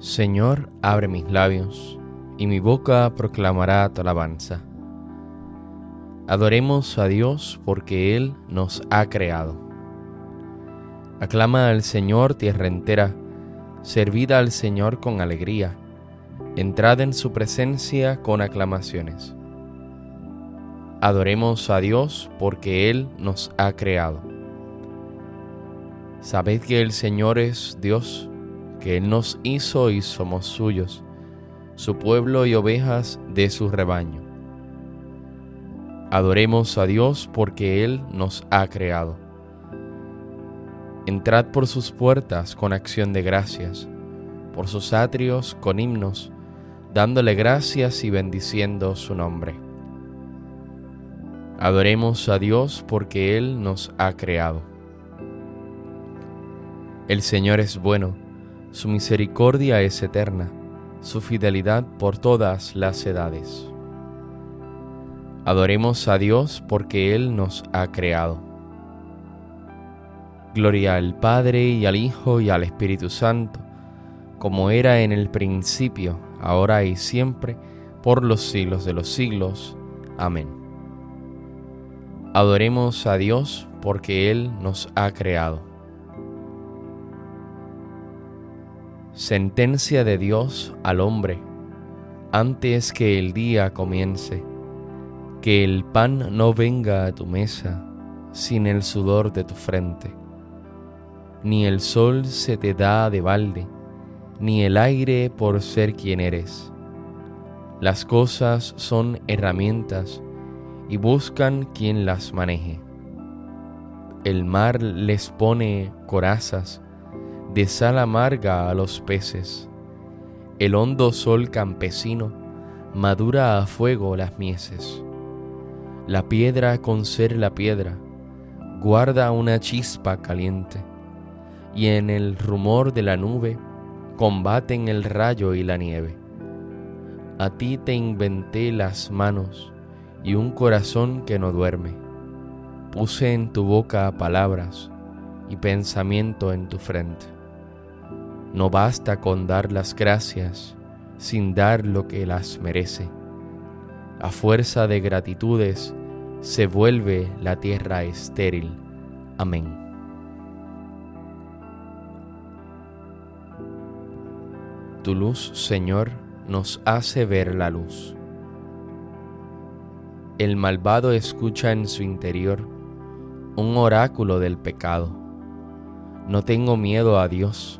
Señor, abre mis labios, y mi boca proclamará tu alabanza. Adoremos a Dios porque Él nos ha creado. Aclama al Señor tierra entera, servida al Señor con alegría, entrad en su presencia con aclamaciones. Adoremos a Dios porque Él nos ha creado. Sabed que el Señor es Dios, que Él nos hizo y somos suyos, su pueblo y ovejas de su rebaño. Adoremos a Dios porque Él nos ha creado. Entrad por sus puertas con acción de gracias, por sus atrios con himnos, dándole gracias y bendiciendo su nombre. Adoremos a Dios porque Él nos ha creado. El Señor es bueno su misericordia es eterna, su fidelidad por todas las edades. Adoremos a Dios porque Él nos ha creado. Gloria al Padre y al Hijo y al Espíritu Santo, como era en el principio, ahora y siempre, por los siglos de los siglos. Amén. Adoremos a Dios porque Él nos ha creado. Sentencia de Dios al hombre, antes que el día comience, que el pan no venga a tu mesa sin el sudor de tu frente, ni el sol se te da de balde, ni el aire por ser quien eres. Las cosas son herramientas y buscan quien las maneje. El mar les pone corazas, de sal amarga a los peces. El hondo sol campesino madura a fuego las mieses. La piedra con ser la piedra guarda una chispa caliente, y en el rumor de la nube combaten el rayo y la nieve. A ti te inventé las manos y un corazón que no duerme. Puse en tu boca palabras y pensamiento en tu frente. No basta con dar las gracias sin dar lo que las merece. A fuerza de gratitudes se vuelve la tierra estéril. Amén. Tu luz, Señor, nos hace ver la luz. El malvado escucha en su interior un oráculo del pecado. No tengo miedo a Dios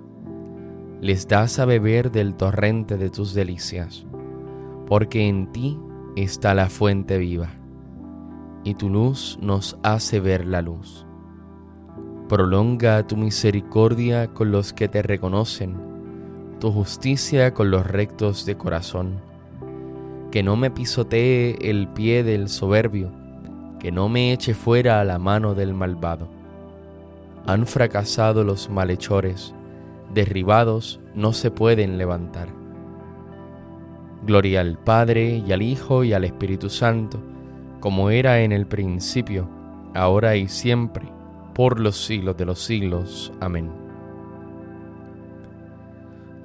les das a beber del torrente de tus delicias, porque en ti está la fuente viva, y tu luz nos hace ver la luz. Prolonga tu misericordia con los que te reconocen, tu justicia con los rectos de corazón. Que no me pisotee el pie del soberbio, que no me eche fuera la mano del malvado. Han fracasado los malhechores, derribados no se pueden levantar. Gloria al Padre y al Hijo y al Espíritu Santo, como era en el principio, ahora y siempre, por los siglos de los siglos. Amén.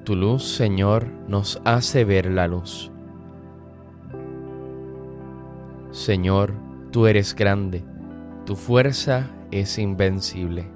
Tu luz, Señor, nos hace ver la luz. Señor, tú eres grande, tu fuerza es invencible.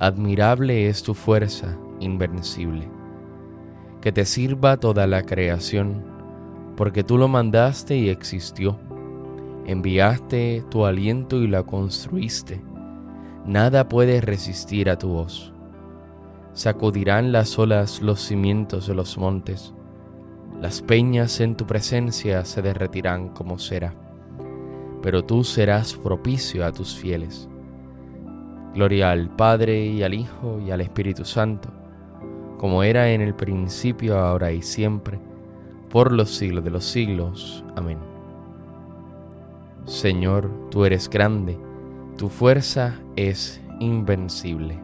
Admirable es tu fuerza, invencible. Que te sirva toda la creación, porque tú lo mandaste y existió. Enviaste tu aliento y la construiste. Nada puede resistir a tu voz. Sacudirán las olas los cimientos de los montes. Las peñas en tu presencia se derretirán como cera. Pero tú serás propicio a tus fieles Gloria al Padre y al Hijo y al Espíritu Santo, como era en el principio, ahora y siempre, por los siglos de los siglos. Amén. Señor, tú eres grande, tu fuerza es invencible.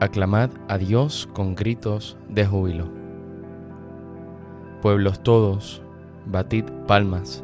Aclamad a Dios con gritos de júbilo. Pueblos todos, batid palmas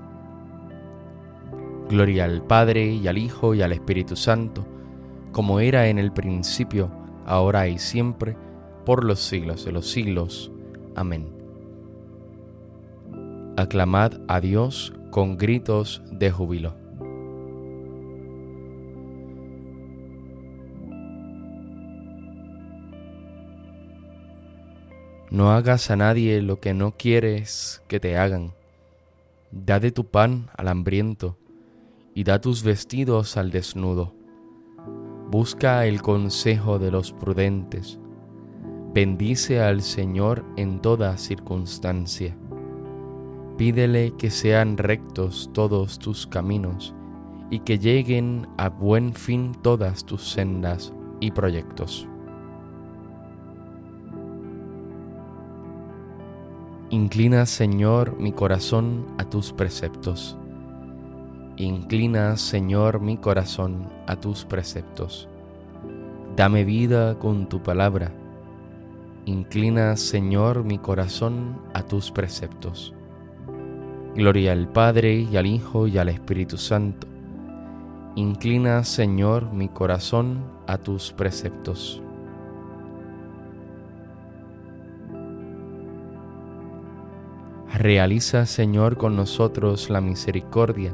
Gloria al Padre y al Hijo y al Espíritu Santo, como era en el principio, ahora y siempre, por los siglos de los siglos. Amén. Aclamad a Dios con gritos de júbilo. No hagas a nadie lo que no quieres que te hagan. Da de tu pan al hambriento y da tus vestidos al desnudo. Busca el consejo de los prudentes. Bendice al Señor en toda circunstancia. Pídele que sean rectos todos tus caminos y que lleguen a buen fin todas tus sendas y proyectos. Inclina, Señor, mi corazón a tus preceptos Inclina, Señor, mi corazón a tus preceptos. Dame vida con tu palabra. Inclina, Señor, mi corazón a tus preceptos. Gloria al Padre y al Hijo y al Espíritu Santo. Inclina, Señor, mi corazón a tus preceptos. Realiza, Señor, con nosotros la misericordia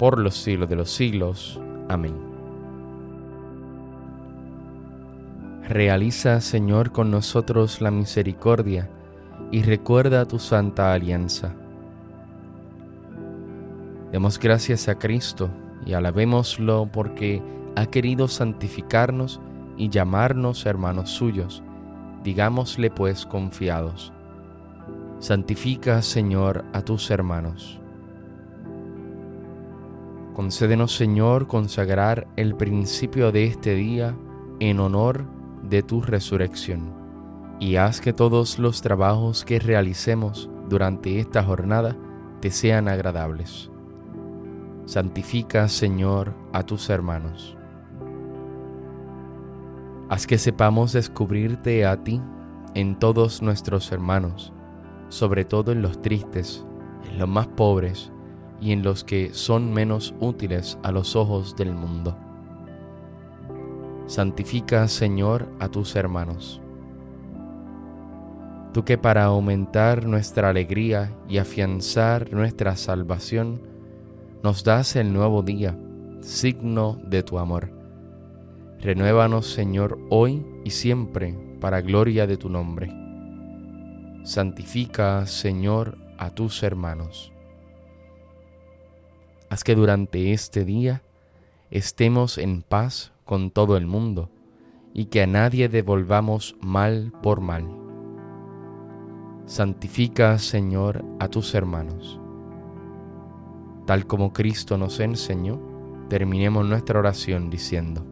por los siglos de los siglos. Amén. Realiza, Señor, con nosotros la misericordia y recuerda tu santa alianza Demos gracias a Cristo y alabémoslo porque ha querido santificarnos y llamarnos hermanos suyos. Digámosle pues confiados. Santifica, Señor, a tus hermanos. Concédenos, Señor, consagrar el principio de este día en honor de tu resurrección, y haz que todos los trabajos que realicemos durante esta jornada te sean agradables Santifica, Señor, a tus hermanos. Haz que sepamos descubrirte a ti en todos nuestros hermanos, sobre todo en los tristes, en los más pobres y en los que son menos útiles a los ojos del mundo. Santifica, Señor, a tus hermanos. Tú que para aumentar nuestra alegría y afianzar nuestra salvación, nos das el nuevo día, signo de tu amor. Renuévanos, Señor, hoy y siempre, para gloria de tu nombre. Santifica, Señor, a tus hermanos. Haz que durante este día estemos en paz con todo el mundo y que a nadie devolvamos mal por mal. Santifica, Señor, a tus hermanos. Tal como Cristo nos enseñó, terminemos nuestra oración diciendo,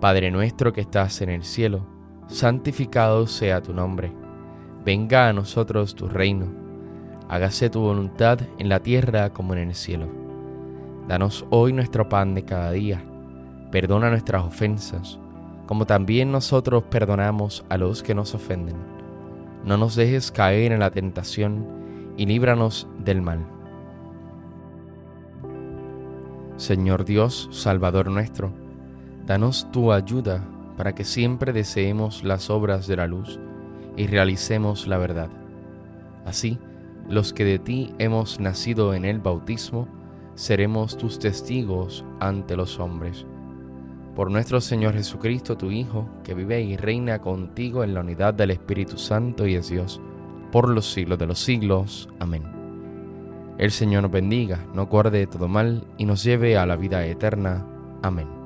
Padre nuestro que estás en el cielo, santificado sea tu nombre, venga a nosotros tu reino, hágase tu voluntad en la tierra como en el cielo. Danos hoy nuestro pan de cada día, perdona nuestras ofensas, como también nosotros perdonamos a los que nos ofenden. No nos dejes caer en la tentación, y líbranos del mal. Señor Dios, Salvador nuestro, danos tu ayuda para que siempre deseemos las obras de la luz y realicemos la verdad. Así, los que de ti hemos nacido en el bautismo, seremos tus testigos ante los hombres. Por nuestro Señor Jesucristo, tu Hijo, que vive y reina contigo en la unidad del Espíritu Santo y es Dios, por los siglos de los siglos. Amén. El Señor nos bendiga, no guarde todo mal y nos lleve a la vida eterna. Amén.